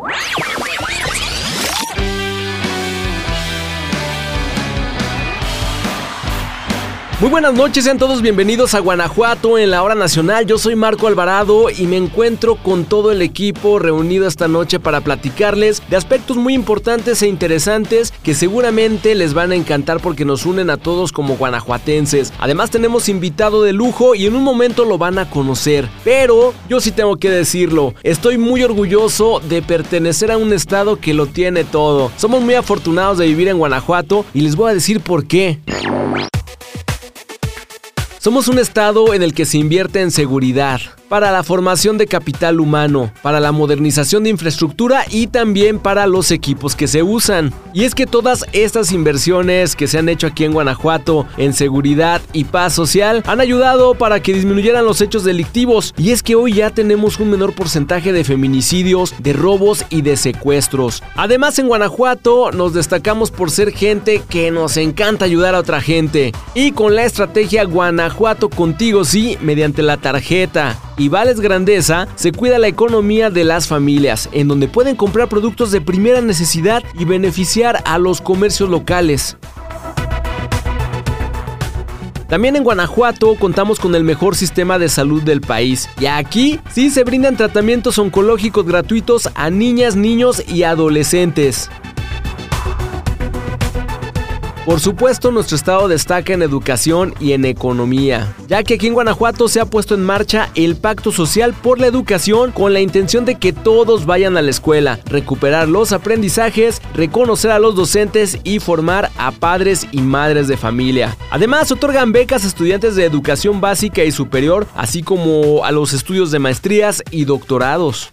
you Muy buenas noches, sean todos bienvenidos a Guanajuato en la hora nacional. Yo soy Marco Alvarado y me encuentro con todo el equipo reunido esta noche para platicarles de aspectos muy importantes e interesantes que seguramente les van a encantar porque nos unen a todos como guanajuatenses. Además tenemos invitado de lujo y en un momento lo van a conocer. Pero yo sí tengo que decirlo, estoy muy orgulloso de pertenecer a un estado que lo tiene todo. Somos muy afortunados de vivir en Guanajuato y les voy a decir por qué. Somos un estado en el que se invierte en seguridad, para la formación de capital humano, para la modernización de infraestructura y también para los equipos que se usan. Y es que todas estas inversiones que se han hecho aquí en Guanajuato en seguridad y paz social han ayudado para que disminuyeran los hechos delictivos. Y es que hoy ya tenemos un menor porcentaje de feminicidios, de robos y de secuestros. Además en Guanajuato nos destacamos por ser gente que nos encanta ayudar a otra gente. Y con la estrategia Guanajuato contigo sí, mediante la tarjeta y Vales Grandeza se cuida la economía de las familias, en donde pueden comprar productos de primera necesidad y beneficiar a los comercios locales. También en Guanajuato contamos con el mejor sistema de salud del país y aquí sí se brindan tratamientos oncológicos gratuitos a niñas, niños y adolescentes. Por supuesto, nuestro estado destaca en educación y en economía, ya que aquí en Guanajuato se ha puesto en marcha el Pacto Social por la Educación con la intención de que todos vayan a la escuela, recuperar los aprendizajes, reconocer a los docentes y formar a padres y madres de familia. Además, otorgan becas a estudiantes de educación básica y superior, así como a los estudios de maestrías y doctorados.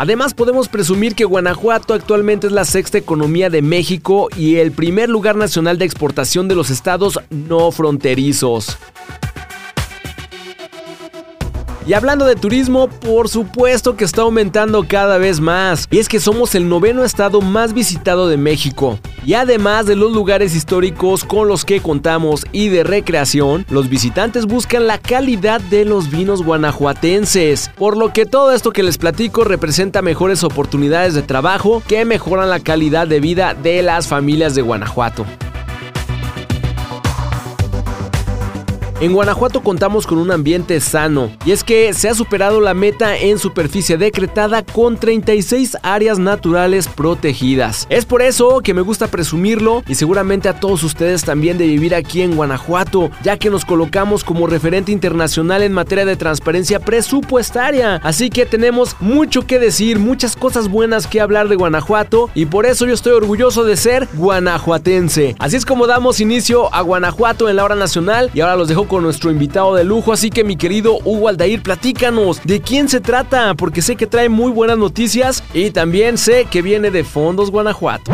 Además podemos presumir que Guanajuato actualmente es la sexta economía de México y el primer lugar nacional de exportación de los estados no fronterizos. Y hablando de turismo, por supuesto que está aumentando cada vez más. Y es que somos el noveno estado más visitado de México. Y además de los lugares históricos con los que contamos y de recreación, los visitantes buscan la calidad de los vinos guanajuatenses. Por lo que todo esto que les platico representa mejores oportunidades de trabajo que mejoran la calidad de vida de las familias de Guanajuato. En Guanajuato contamos con un ambiente sano y es que se ha superado la meta en superficie decretada con 36 áreas naturales protegidas. Es por eso que me gusta presumirlo y seguramente a todos ustedes también de vivir aquí en Guanajuato, ya que nos colocamos como referente internacional en materia de transparencia presupuestaria. Así que tenemos mucho que decir, muchas cosas buenas que hablar de Guanajuato y por eso yo estoy orgulloso de ser guanajuatense. Así es como damos inicio a Guanajuato en la hora nacional y ahora los dejo con nuestro invitado de lujo, así que mi querido Hugo Aldair, platícanos de quién se trata, porque sé que trae muy buenas noticias y también sé que viene de Fondos Guanajuato.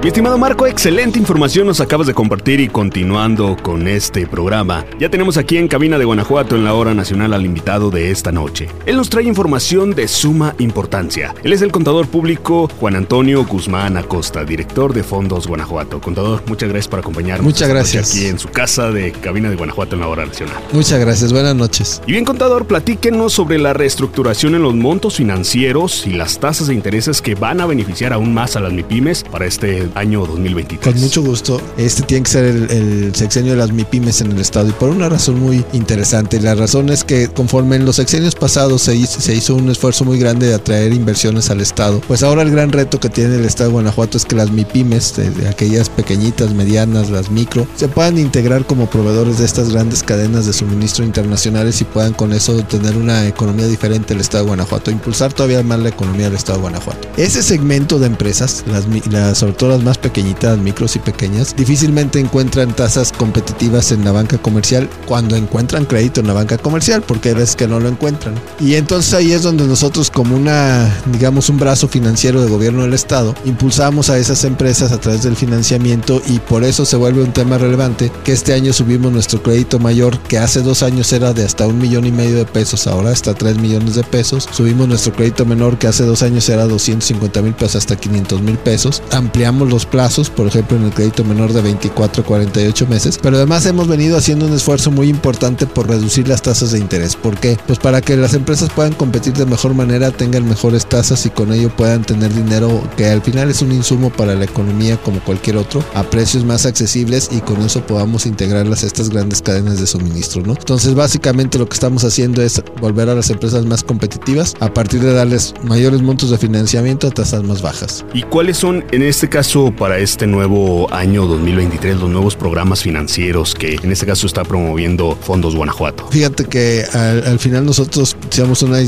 Mi estimado Marco, excelente información nos acabas de compartir y continuando con este programa, ya tenemos aquí en Cabina de Guanajuato en la hora nacional al invitado de esta noche. Él nos trae información de suma importancia. Él es el contador público Juan Antonio Guzmán Acosta, director de Fondos Guanajuato. Contador, muchas gracias por acompañarnos. Muchas gracias. Aquí en su casa de Cabina de Guanajuato en la hora nacional. Muchas gracias, buenas noches. Y bien, contador, platíquenos sobre la reestructuración en los montos financieros y las tasas de intereses que van a beneficiar aún más a las MIPIMES para este año 2023. Con mucho gusto. Este tiene que ser el, sexenio de las MIPIMES en el estado y por una razón muy interesante. La razón es que conforme en los sexenios pasados se hizo, un esfuerzo muy grande de atraer inversiones al estado, pues ahora el gran reto que tiene el estado de Guanajuato es que las MIPIMES, aquellas pequeñitas, medianas, las micro, se puedan integrar como proveedores de estas grandes cadenas de suministro internacionales y puedan con eso tener una economía diferente el estado de Guanajuato, impulsar todavía más la economía del estado de Guanajuato. Ese segmento de empresas, las, las sobre todo más pequeñitas, micros y pequeñas, difícilmente encuentran tasas competitivas en la banca comercial cuando encuentran crédito en la banca comercial, porque hay veces que no lo encuentran. Y entonces ahí es donde nosotros como una, digamos, un brazo financiero de gobierno del Estado, impulsamos a esas empresas a través del financiamiento y por eso se vuelve un tema relevante que este año subimos nuestro crédito mayor, que hace dos años era de hasta un millón y medio de pesos, ahora hasta tres millones de pesos. Subimos nuestro crédito menor, que hace dos años era 250 mil pesos hasta 500 mil pesos. Ampliamos los plazos, por ejemplo en el crédito menor de 24 a 48 meses, pero además hemos venido haciendo un esfuerzo muy importante por reducir las tasas de interés. ¿Por qué? Pues para que las empresas puedan competir de mejor manera, tengan mejores tasas y con ello puedan tener dinero que al final es un insumo para la economía como cualquier otro, a precios más accesibles y con eso podamos integrarlas a estas grandes cadenas de suministro, ¿no? Entonces básicamente lo que estamos haciendo es volver a las empresas más competitivas a partir de darles mayores montos de financiamiento a tasas más bajas. ¿Y cuáles son en este caso para este nuevo año 2023 los nuevos programas financieros que en este caso está promoviendo Fondos Guanajuato? Fíjate que al, final nosotros somos una,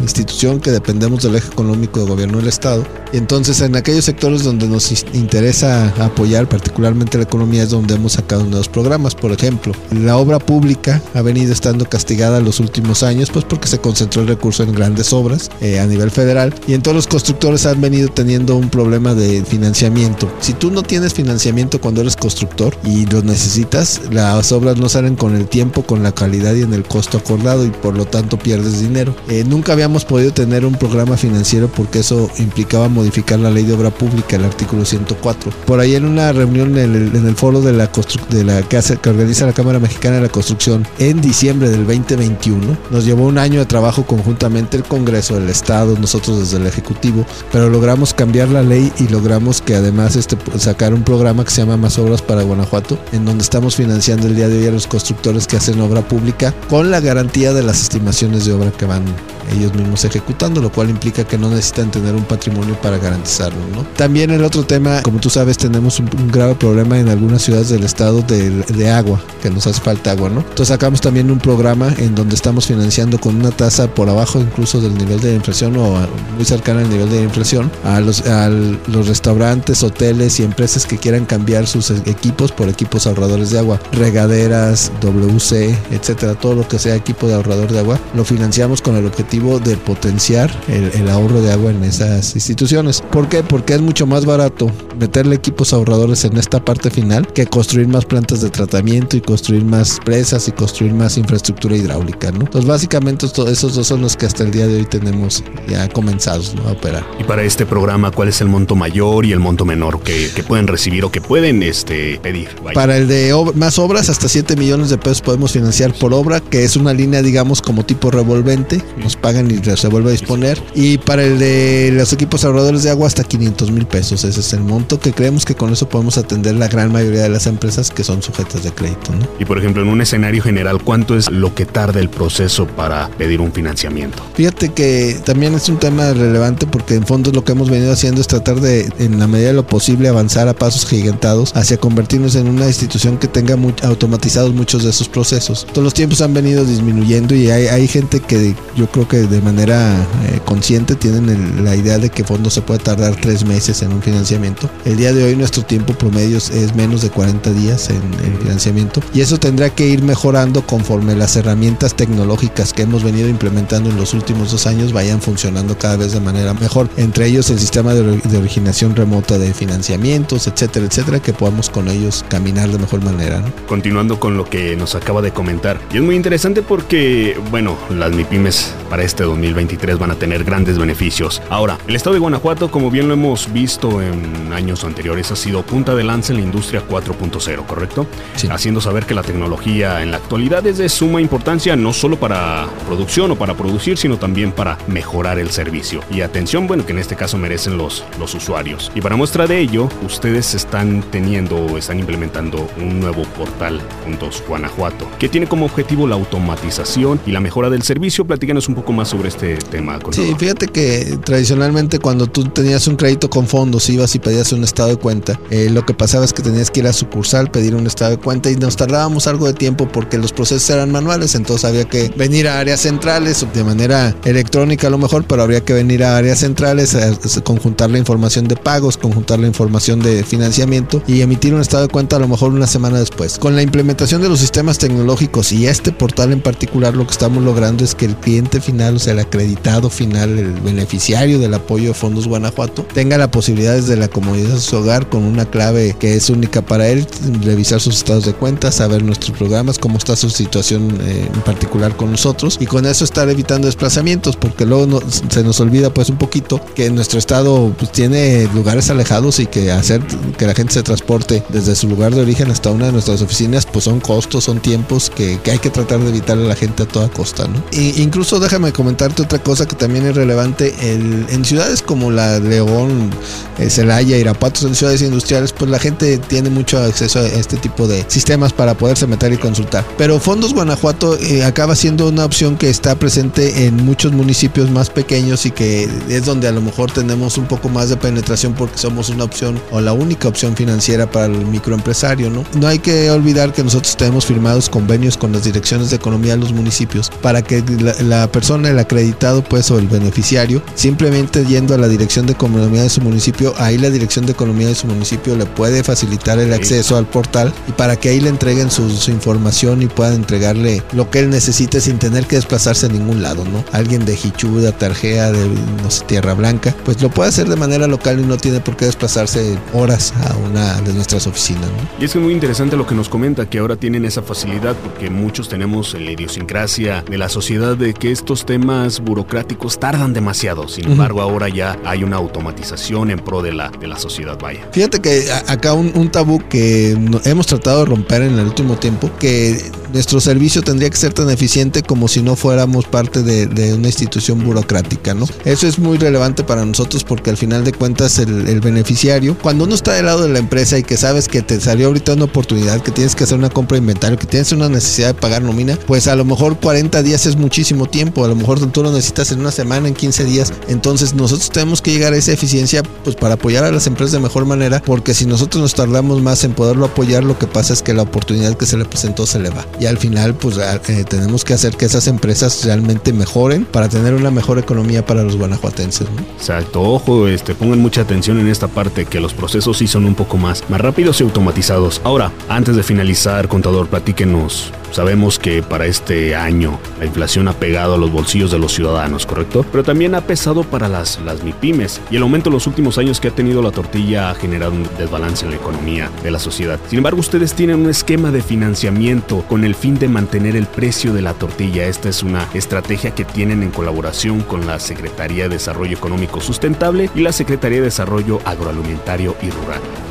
institución que dependemos del eje económico de gobierno del Estado y entonces en aquellos sectores donde nos interesa apoyar particularmente la economía es donde hemos sacado nuevos programas. Por ejemplo, la obra pública ha venido estando castigada los últimos años pues porque se concentró el recurso en grandes obras eh, a nivel federal y en todos los constructores han venido teniendo un problema de financiamiento. Si tú no tienes financiamiento cuando eres constructor y lo necesitas, las obras no salen con el tiempo, con la calidad y en el costo acordado y por lo tanto pierdes dinero. Eh, nunca habíamos podido tener un programa financiero porque eso implicaba modificar la ley de obra pública, el artículo 104. Por ahí en una reunión en el, foro de la, de la que, que organiza la Cámara Mexicana de la Construcción en diciembre del 2021, nos llevó un año de trabajo conjuntamente el Congreso, el Estado, nosotros desde el Ejecutivo, pero logramos cambiar la ley y logramos que además este, sacar un programa que se llama Más Obras para Guanajuato, en donde estamos financiando el día de hoy a los constructores que hacen obra pública con la garantía de las estimaciones de obra que van ellos mismos ejecutando, lo cual implica que no necesitan tener un patrimonio para garantizarlo. ¿no? También el otro tema, como tú sabes, tenemos un, grave problema en algunas ciudades del estado de, agua, que nos hace falta agua, ¿no? Entonces sacamos también un programa en donde estamos financiando con una tasa por abajo incluso del nivel de inflación o muy cercana al nivel de inflación a los, a los restaurantes, hoteles y empresas que quieran cambiar sus equipos por equipos ahorradores de agua, regaderas, WC, etcétera, todo lo que sea equipo de ahorrador de agua, lo financiamos con el objetivo de potenciar el, ahorro de agua en esas instituciones. ¿Por qué? Porque es mucho más barato meterle equipos ahorradores en esta parte final que construir más plantas de tratamiento y construir más presas y construir más infraestructura hidráulica, ¿no? Entonces básicamente esos dos son los que hasta el día de hoy tenemos ya comenzados a operar. Y para este programa, ¿cuál es el monto mayor y monto menor que, pueden recibir o que pueden este, pedir? Para el de más obras, hasta 7 millones de pesos podemos financiar por obra, que es una línea, digamos, como tipo revolvente. Nos pagan y se vuelve a disponer. Y para el de los equipos ahorradores de agua hasta 500 mil pesos. Ese es el monto que creemos que con eso podemos atender la gran mayoría de las empresas que son sujetas de crédito. Y por ejemplo, en un escenario general, ¿cuánto es lo que tarda el proceso para pedir un financiamiento? Fíjate que también es un tema relevante porque en fondo lo que hemos venido haciendo es tratar de, en la medida de lo posible, avanzar a pasos gigantados hacia convertirnos en una institución que tenga muy, automatizados muchos de esos procesos. Todos los tiempos han venido disminuyendo y hay, hay gente que yo creo que de manera eh, consciente tienen la idea de que fondo se puede tardar tres meses en un financiamiento. El día de hoy nuestro tiempo promedio es menos de 40 días en, en financiamiento y eso tendrá que ir mejorando conforme las herramientas tecnológicas que hemos venido implementando en los últimos dos años vayan funcionando cada vez de manera mejor. Entre ellos el sistema de, de originación remota de financiamientos, etcétera, etcétera, que podamos con ellos caminar de mejor manera. Continuando con lo que nos acaba de comentar, y es muy interesante porque, bueno, las MIPIMES para este 2023 van a tener grandes beneficios. Ahora, el estado de Guanajuato, como bien lo hemos visto en años anteriores, ha sido punta de lanza en la industria 4.0, ¿correcto? Sí. Haciendo saber que la tecnología en la actualidad es de suma importancia no solo para producción o para producir, sino también para mejorar el servicio. Y atención, bueno, que en este caso merecen los, los usuarios. Y para muestra de ello, ustedes están teniendo o están implementando un nuevo portal Juntos Guanajuato, que tiene como objetivo la automatización y la mejora del servicio. Platícanos un poco más sobre este tema. Sí, fíjate que tradicionalmente cuando tú tenías un crédito con fondos, ibas y pedías un estado de cuenta, eh, lo que pasaba es que tenías que ir a sucursal, pedir un estado de cuenta y nos tardábamos algo de tiempo porque los procesos eran manuales, entonces había que venir a áreas centrales de manera electrónica a lo mejor, pero habría que venir a áreas centrales, a, conjuntar la información de pagos, conjuntar la información de financiamiento y emitir un estado de cuenta a lo mejor una semana después. Con la implementación de los sistemas tecnológicos y este portal en particular, lo que estamos logrando es que el cliente final, o sea, el acreditado final, el beneficiario del apoyo de Fondos Guanajuato, tenga la posibilidad desde la comodidad de su hogar con una clave que es única para él, revisar sus estados de cuenta, saber nuestros programas, cómo está su situación eh, en particular con nosotros y con eso estar evitando desplazamientos porque luego se nos olvida pues un poquito que nuestro estado pues, tiene lugares lugares alejados y que hacer que la gente se transporte desde su lugar de origen hasta una de nuestras oficinas, pues son costos, son tiempos que, hay que tratar de evitarle a la gente a toda costa, ¿no? E incluso déjame comentarte otra cosa que también es relevante, en ciudades como la León, eh, Celaya, Irapuato, en ciudades industriales, pues la gente tiene mucho acceso a este tipo de sistemas para poderse meter y consultar. Pero Fondos Guanajuato eh, acaba siendo una opción que está presente en muchos municipios más pequeños y que es donde a lo mejor tenemos un poco más de penetración porque somos una opción o la única opción financiera para el microempresario, ¿no? No hay que olvidar que nosotros tenemos firmados convenios con las direcciones de economía de los municipios para que la, persona, el acreditado, pues, o el beneficiario, simplemente yendo a la dirección de economía de su municipio, ahí la dirección de economía de su municipio le puede facilitar el acceso al portal y para que ahí le entreguen su, información y puedan entregarle lo que él necesite sin tener que desplazarse a ningún lado, ¿no? Alguien de Hichu, de Tarjea, de no sé, Tierra Blanca, pues lo puede hacer de manera local y no tiene por qué desplazarse horas a una de nuestras oficinas, ¿no? Y es muy interesante lo que nos comenta, que ahora tienen esa facilidad porque muchos tenemos la idiosincrasia de la sociedad de que estos temas burocráticos tardan demasiado. Sin embargo, ahora ya hay una automatización en pro de la, de la sociedad, vaya. Fíjate que acá un, un tabú que hemos tratado de romper en el último tiempo, que nuestro servicio tendría que ser tan eficiente como si no fuéramos parte de, una institución burocrática, ¿no? Eso es muy relevante para nosotros porque al final de cuentas el, beneficiario, cuando uno está del lado de la empresa y que sabes que te salió ahorita una oportunidad, que tienes que hacer una compra de inventario, que tienes una necesidad de pagar nómina, pues a lo mejor 40 días es muchísimo tiempo, a lo mejor tú lo necesitas en una semana, en 15 días, entonces nosotros tenemos que llegar a esa eficiencia pues para apoyar a las empresas de mejor manera, porque si nosotros nos tardamos más en poderlo apoyar, lo que pasa es que la oportunidad que se le presentó se le va. Y al final pues eh, tenemos que hacer que esas empresas realmente mejoren para tener una mejor economía para los guanajuatenses. Exacto, ojo, este, pongan mucha atención en esta parte, que los procesos sí son un poco más, más rápidos y automatizados. Ahora, antes de finalizar, contador, platíquenos Sabemos que para este año la inflación ha pegado a los bolsillos de los ciudadanos, ¿correcto? Pero también ha pesado para las, las MIPIMES y el aumento en los últimos años que ha tenido la tortilla ha generado un desbalance en la economía de la sociedad. Sin embargo, ustedes tienen un esquema de financiamiento con el fin de mantener el precio de la tortilla. Esta es una estrategia que tienen en colaboración con la Secretaría de Desarrollo Económico Sustentable y la Secretaría de Desarrollo Agroalimentario y Rural.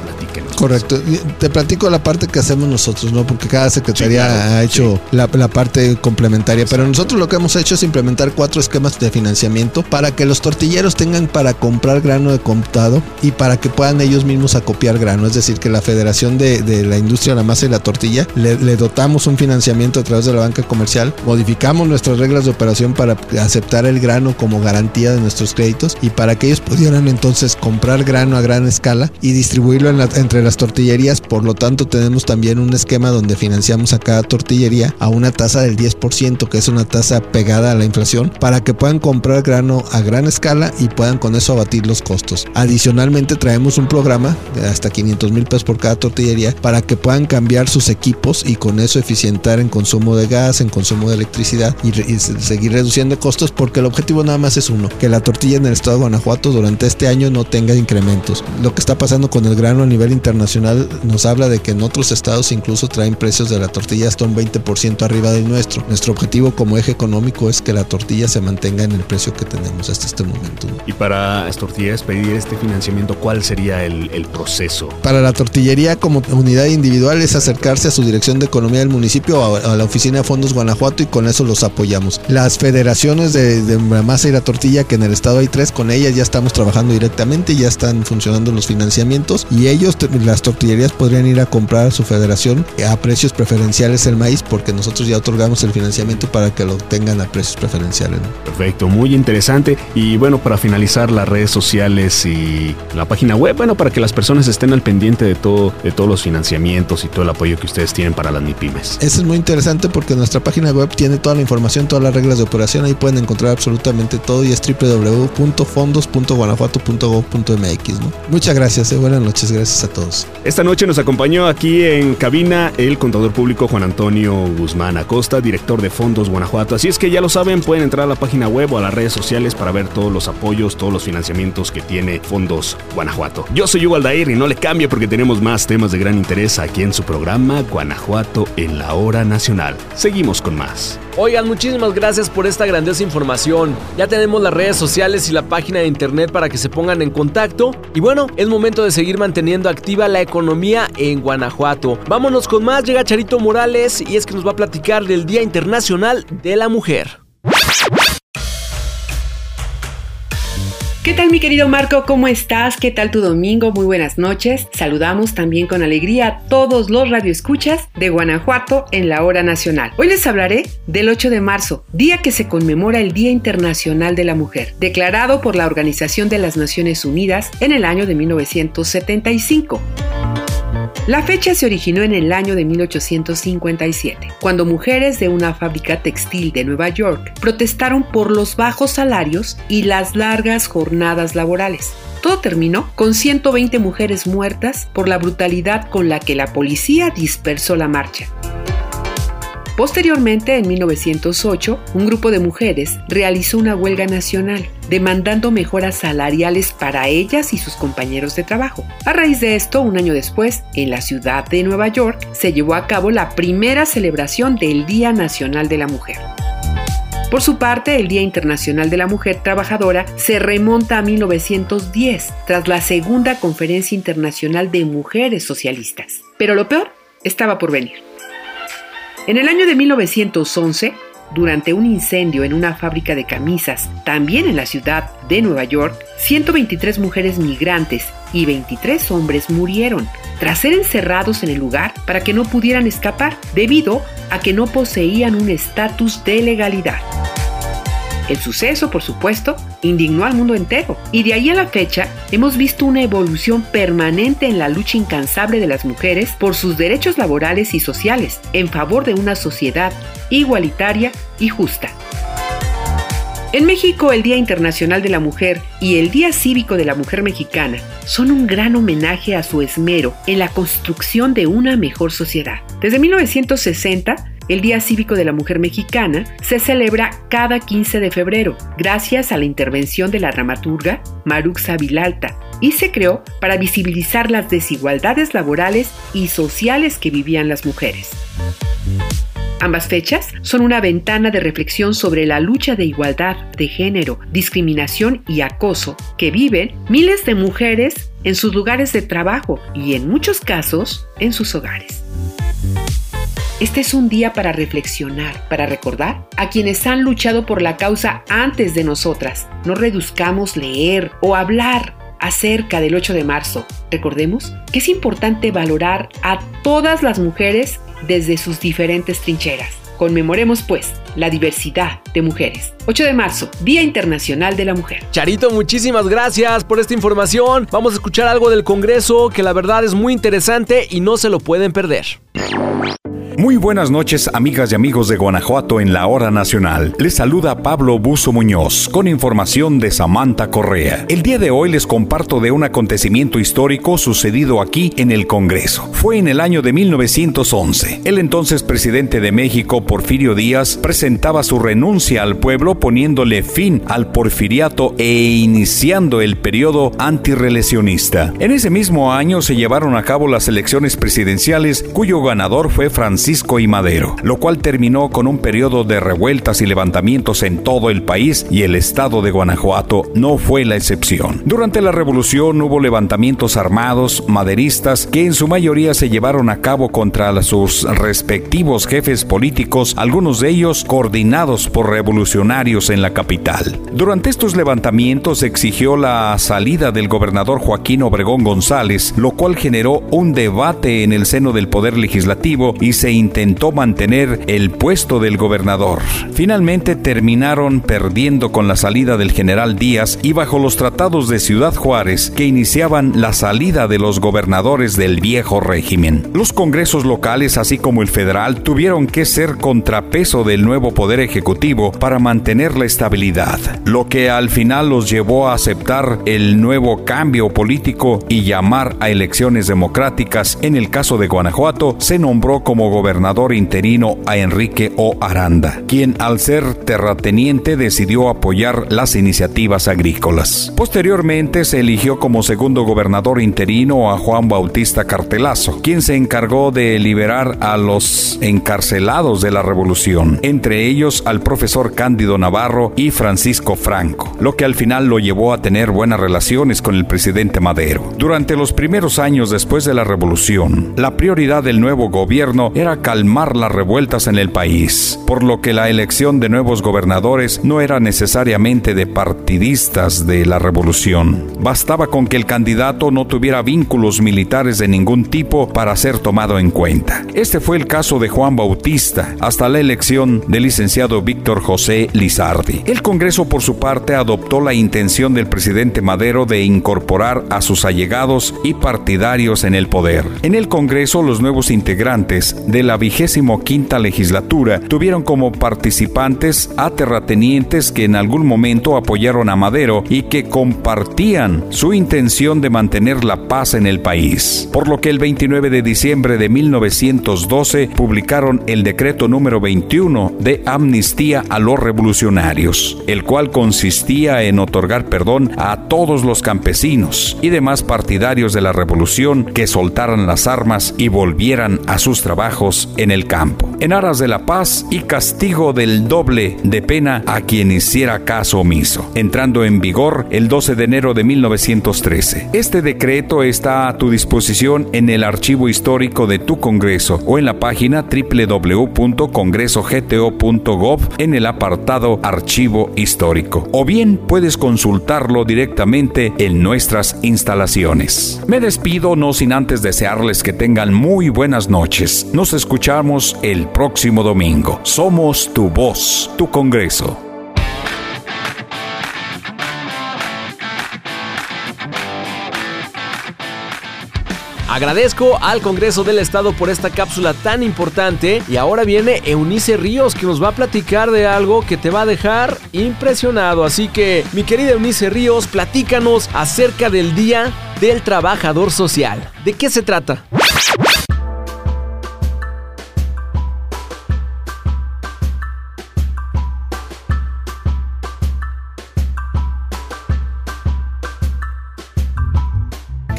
Correcto. Te platico la parte que hacemos nosotros, ¿no? Porque cada secretaría ha hecho la, parte complementaria. Pero nosotros lo que hemos hecho es implementar cuatro esquemas de financiamiento para que los tortilleros tengan para comprar grano de computado y para que puedan ellos mismos acopiar grano. Es decir, que la Federación de, la Industria de la Masa y la Tortilla le, le, dotamos un financiamiento a través de la banca comercial, modificamos nuestras reglas de operación para aceptar el grano como garantía de nuestros créditos y para que ellos pudieran entonces comprar grano a gran escala y distribuirlo en la, entre las tortillerías, por lo tanto tenemos también un esquema donde financiamos a cada tortillería a una tasa del 10%, que es una tasa pegada a la inflación, para que puedan comprar grano a gran escala y puedan con eso abatir los costos. Adicionalmente traemos un programa de hasta 500 mil pesos por cada tortillería para que puedan cambiar sus equipos y con eso eficientar en consumo de gas, en consumo de electricidad y, seguir reduciendo costos porque el objetivo nada más es uno, que la tortilla en el estado de Guanajuato durante este año no tenga incrementos. Lo que está pasando con el grano a nivel internacional nos habla de que en otros estados incluso traen precios de la tortilla hasta un 20% arriba del nuestro. Nuestro objetivo como eje económico es que la tortilla se mantenga en el precio que tenemos hasta este momento. Y para las tortillas pedir este financiamiento, ¿cuál sería el, proceso? Para la tortillería como unidad individual es acercarse a su dirección de economía del municipio o a, la oficina de fondos Guanajuato y con eso los apoyamos. Las federaciones de, de la masa y la tortilla, que en el estado hay tres, con ellas ya estamos trabajando directamente, ya están funcionando los financiamientos y ellos las tortillerías podrían ir a comprar a su federación a precios preferenciales el maíz porque nosotros ya otorgamos el financiamiento para que lo tengan a precios preferenciales. Perfecto, muy interesante. Y bueno, para finalizar las redes sociales y la página web, bueno, para que las personas estén al pendiente de todo, de todos los financiamientos y todo el apoyo que ustedes tienen para las MIPIMES. Eso es muy interesante porque nuestra página web tiene toda la información, todas las reglas de operación, ahí pueden encontrar absolutamente todo y es www.fondos.guanajuato.gov.mx. ¿no? Muchas gracias, eh. buenas noches, gracias Esta noche nos acompañó aquí en cabina el contador público Juan Antonio Guzmán Acosta, director de Fondos Guanajuato. Así es que ya lo saben, pueden entrar a la página web o a las redes sociales para ver todos los apoyos, todos los financiamientos que tiene Fondos Guanajuato. Yo soy Hugo Aldair y no le cambie porque tenemos más temas de gran interés aquí en su programa Guanajuato en la hora nacional. Seguimos con más. Oigan, muchísimas gracias por esta grandiosa información. Ya tenemos las redes sociales y la página de internet para que se pongan en contacto. Y bueno, es momento de seguir manteniendo activa la economía en Guanajuato. Vámonos con más, llega Charito Morales y es que nos va a platicar del Día Internacional de la Mujer. ¿Qué tal mi querido Marco? ¿Cómo estás? ¿Qué tal tu domingo? Muy buenas noches. Saludamos también con alegría a todos los radioescuchas de Guanajuato en la hora nacional. Hoy les hablaré del 8 de marzo, día que se conmemora el Día Internacional de la Mujer, declarado por la Organización de las Naciones Unidas en el año de 1975. La fecha se originó en el año de 1857, cuando mujeres de una fábrica textil de Nueva York protestaron por los bajos salarios y las largas jornadas laborales. Todo terminó con 120 mujeres muertas por la brutalidad con la que la policía dispersó la marcha. Posteriormente, en 1908, un grupo de mujeres realizó una huelga nacional, demandando mejoras salariales para ellas y sus compañeros de trabajo. A raíz de esto, un año después, en la ciudad de Nueva York, se llevó a cabo la primera celebración del Día Nacional de la Mujer. Por su parte, el Día Internacional de la Mujer Trabajadora se remonta a 1910, tras la segunda Conferencia Internacional de Mujeres Socialistas. Pero lo peor estaba por venir. En el año de 1911, durante un incendio en una fábrica de camisas, también en la ciudad de Nueva York, 123 mujeres migrantes y 23 hombres murieron tras ser encerrados en el lugar para que no pudieran escapar debido a que no poseían un estatus de legalidad. El suceso, por supuesto, indignó al mundo entero y de ahí a la fecha hemos visto una evolución permanente en la lucha incansable de las mujeres por sus derechos laborales y sociales en favor de una sociedad igualitaria y justa. En México, el Día Internacional de la Mujer y el Día Cívico de la Mujer Mexicana son un gran homenaje a su esmero en la construcción de una mejor sociedad. Desde 1960, el Día Cívico de la Mujer Mexicana se celebra cada 15 de febrero, gracias a la intervención de la dramaturga Maruxa Vilalta, y se creó para visibilizar las desigualdades laborales y sociales que vivían las mujeres. Ambas fechas son una ventana de reflexión sobre la lucha de igualdad de género, discriminación y acoso que viven miles de mujeres en sus lugares de trabajo y en muchos casos en sus hogares. Este es un día para reflexionar, para recordar a quienes han luchado por la causa antes de nosotras. No reduzcamos leer o hablar acerca del 8 de marzo. Recordemos que es importante valorar a todas las mujeres desde sus diferentes trincheras. Conmemoremos pues la diversidad de mujeres. 8 de marzo, Día Internacional de la Mujer. Charito, muchísimas gracias por esta información. Vamos a escuchar algo del Congreso que la verdad es muy interesante y no se lo pueden perder. Muy buenas noches, amigas y amigos de Guanajuato en la hora nacional. Les saluda Pablo Buzo Muñoz con información de Samantha Correa. El día de hoy les comparto de un acontecimiento histórico sucedido aquí en el Congreso. Fue en el año de 1911. El entonces presidente de México, Porfirio Díaz, presentaba su renuncia al pueblo poniéndole fin al porfiriato e iniciando el periodo antirrelacionista. En ese mismo año se llevaron a cabo las elecciones presidenciales cuyo ganador fue Francisco Francisco y Madero, lo cual terminó con un periodo de revueltas y levantamientos en todo el país y el estado de Guanajuato no fue la excepción. Durante la revolución hubo levantamientos armados maderistas que en su mayoría se llevaron a cabo contra sus respectivos jefes políticos, algunos de ellos coordinados por revolucionarios en la capital. Durante estos levantamientos exigió la salida del gobernador Joaquín Obregón González, lo cual generó un debate en el seno del Poder Legislativo y se intentó mantener el puesto del gobernador. Finalmente terminaron perdiendo con la salida del general Díaz y bajo los tratados de Ciudad Juárez que iniciaban la salida de los gobernadores del viejo régimen. Los congresos locales así como el federal tuvieron que ser contrapeso del nuevo poder ejecutivo para mantener la estabilidad, lo que al final los llevó a aceptar el nuevo cambio político y llamar a elecciones democráticas. En el caso de Guanajuato se nombró como gobernador gobernador interino a Enrique O. Aranda, quien al ser terrateniente decidió apoyar las iniciativas agrícolas. Posteriormente se eligió como segundo gobernador interino a Juan Bautista Cartelazo, quien se encargó de liberar a los encarcelados de la revolución, entre ellos al profesor Cándido Navarro y Francisco Franco, lo que al final lo llevó a tener buenas relaciones con el presidente Madero. Durante los primeros años después de la revolución, la prioridad del nuevo gobierno era calmar las revueltas en el país, por lo que la elección de nuevos gobernadores no era necesariamente de partidistas de la revolución. Bastaba con que el candidato no tuviera vínculos militares de ningún tipo para ser tomado en cuenta. Este fue el caso de Juan Bautista hasta la elección del licenciado Víctor José Lizardi. El Congreso por su parte adoptó la intención del presidente Madero de incorporar a sus allegados y partidarios en el poder. En el Congreso los nuevos integrantes de la vigésimo quinta legislatura tuvieron como participantes a terratenientes que en algún momento apoyaron a Madero y que compartían su intención de mantener la paz en el país. Por lo que el 29 de diciembre de 1912 publicaron el decreto número 21 de amnistía a los revolucionarios, el cual consistía en otorgar perdón a todos los campesinos y demás partidarios de la revolución que soltaran las armas y volvieran a sus trabajos en el campo, en aras de la paz y castigo del doble de pena a quien hiciera caso omiso, entrando en vigor el 12 de enero de 1913. Este decreto está a tu disposición en el archivo histórico de tu Congreso o en la página www.congresogto.gov en el apartado Archivo Histórico. O bien puedes consultarlo directamente en nuestras instalaciones. Me despido no sin antes desearles que tengan muy buenas noches. Nos escuchamos el próximo domingo. Somos tu voz, tu Congreso. Agradezco al Congreso del Estado por esta cápsula tan importante y ahora viene Eunice Ríos que nos va a platicar de algo que te va a dejar impresionado. Así que, mi querida Eunice Ríos, platícanos acerca del Día del Trabajador Social. ¿De qué se trata?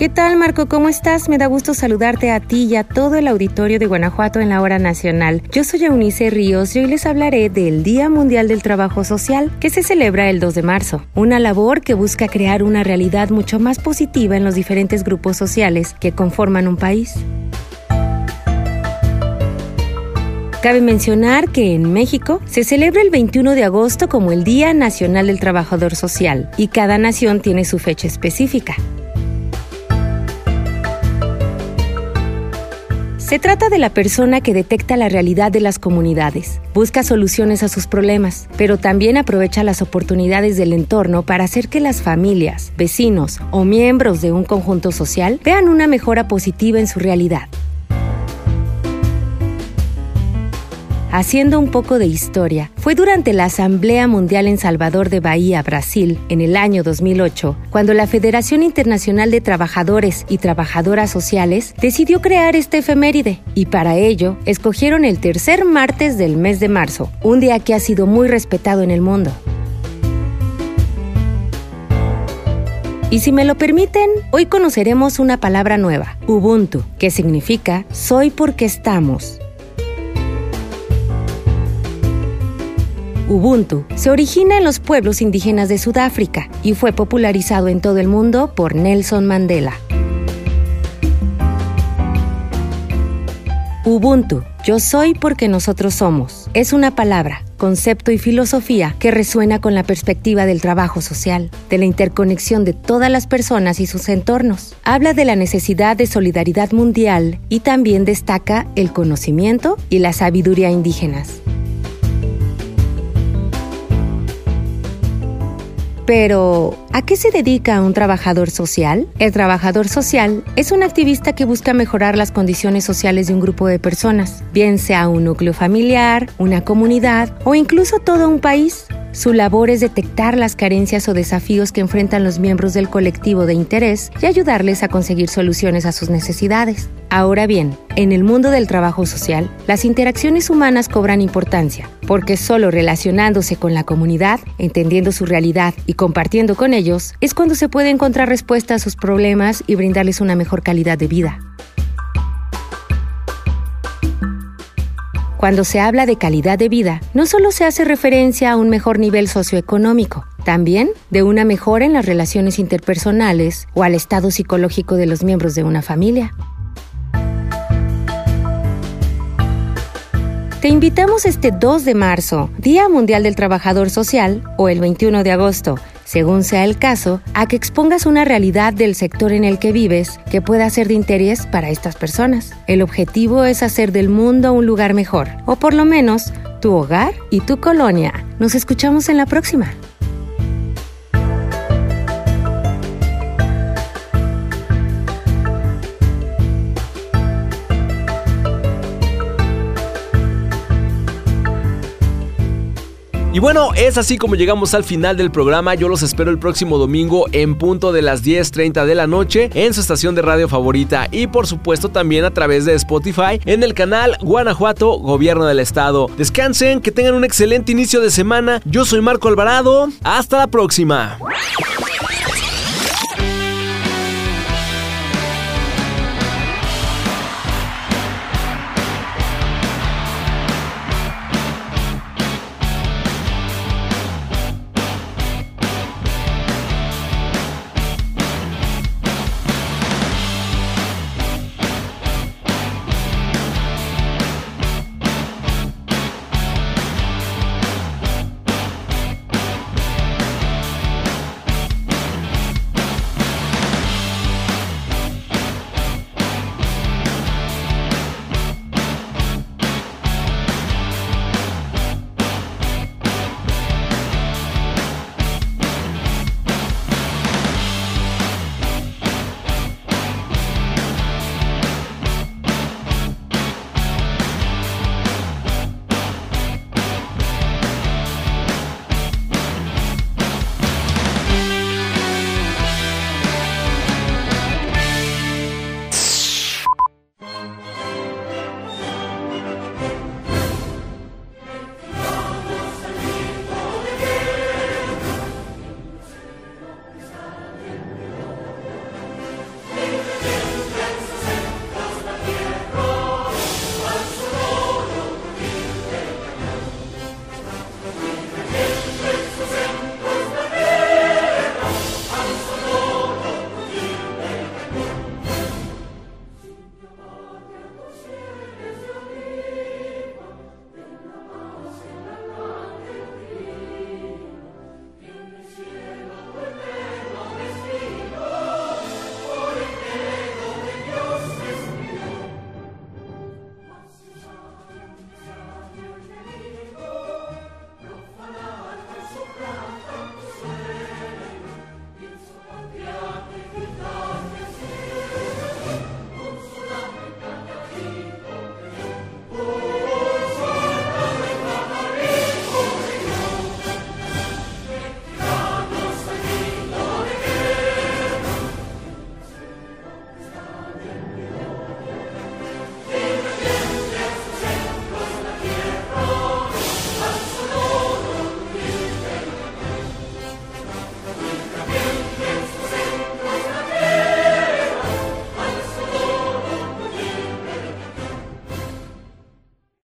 ¿Qué tal Marco? ¿Cómo estás? Me da gusto saludarte a ti y a todo el auditorio de Guanajuato en la hora nacional. Yo soy Eunice Ríos y hoy les hablaré del Día Mundial del Trabajo Social que se celebra el 2 de marzo. Una labor que busca crear una realidad mucho más positiva en los diferentes grupos sociales que conforman un país. Cabe mencionar que en México se celebra el 21 de agosto como el Día Nacional del Trabajador Social y cada nación tiene su fecha específica. Se trata de la persona que detecta la realidad de las comunidades, busca soluciones a sus problemas, pero también aprovecha las oportunidades del entorno para hacer que las familias, vecinos o miembros de un conjunto social vean una mejora positiva en su realidad. Haciendo un poco de historia, fue durante la Asamblea Mundial en Salvador de Bahía, Brasil, en el año 2008, cuando la Federación Internacional de Trabajadores y Trabajadoras Sociales decidió crear este efeméride, y para ello escogieron el tercer martes del mes de marzo, un día que ha sido muy respetado en el mundo. Y si me lo permiten, hoy conoceremos una palabra nueva, Ubuntu, que significa soy porque estamos. Ubuntu se origina en los pueblos indígenas de Sudáfrica y fue popularizado en todo el mundo por Nelson Mandela. Ubuntu, yo soy porque nosotros somos, es una palabra, concepto y filosofía que resuena con la perspectiva del trabajo social, de la interconexión de todas las personas y sus entornos. Habla de la necesidad de solidaridad mundial y también destaca el conocimiento y la sabiduría indígenas. Pero, ¿a qué se dedica un trabajador social? El trabajador social es un activista que busca mejorar las condiciones sociales de un grupo de personas, bien sea un núcleo familiar, una comunidad o incluso todo un país. Su labor es detectar las carencias o desafíos que enfrentan los miembros del colectivo de interés y ayudarles a conseguir soluciones a sus necesidades. Ahora bien, en el mundo del trabajo social, las interacciones humanas cobran importancia, porque solo relacionándose con la comunidad, entendiendo su realidad y compartiendo con ellos, es cuando se puede encontrar respuesta a sus problemas y brindarles una mejor calidad de vida. Cuando se habla de calidad de vida, no solo se hace referencia a un mejor nivel socioeconómico, también de una mejora en las relaciones interpersonales o al estado psicológico de los miembros de una familia. Te invitamos este 2 de marzo, Día Mundial del Trabajador Social, o el 21 de agosto, según sea el caso, a que expongas una realidad del sector en el que vives que pueda ser de interés para estas personas. El objetivo es hacer del mundo un lugar mejor, o por lo menos tu hogar y tu colonia. Nos escuchamos en la próxima. Y bueno, es así como llegamos al final del programa. Yo los espero el próximo domingo en punto de las 10.30 de la noche en su estación de radio favorita y por supuesto también a través de Spotify en el canal Guanajuato Gobierno del Estado. Descansen, que tengan un excelente inicio de semana. Yo soy Marco Alvarado. Hasta la próxima.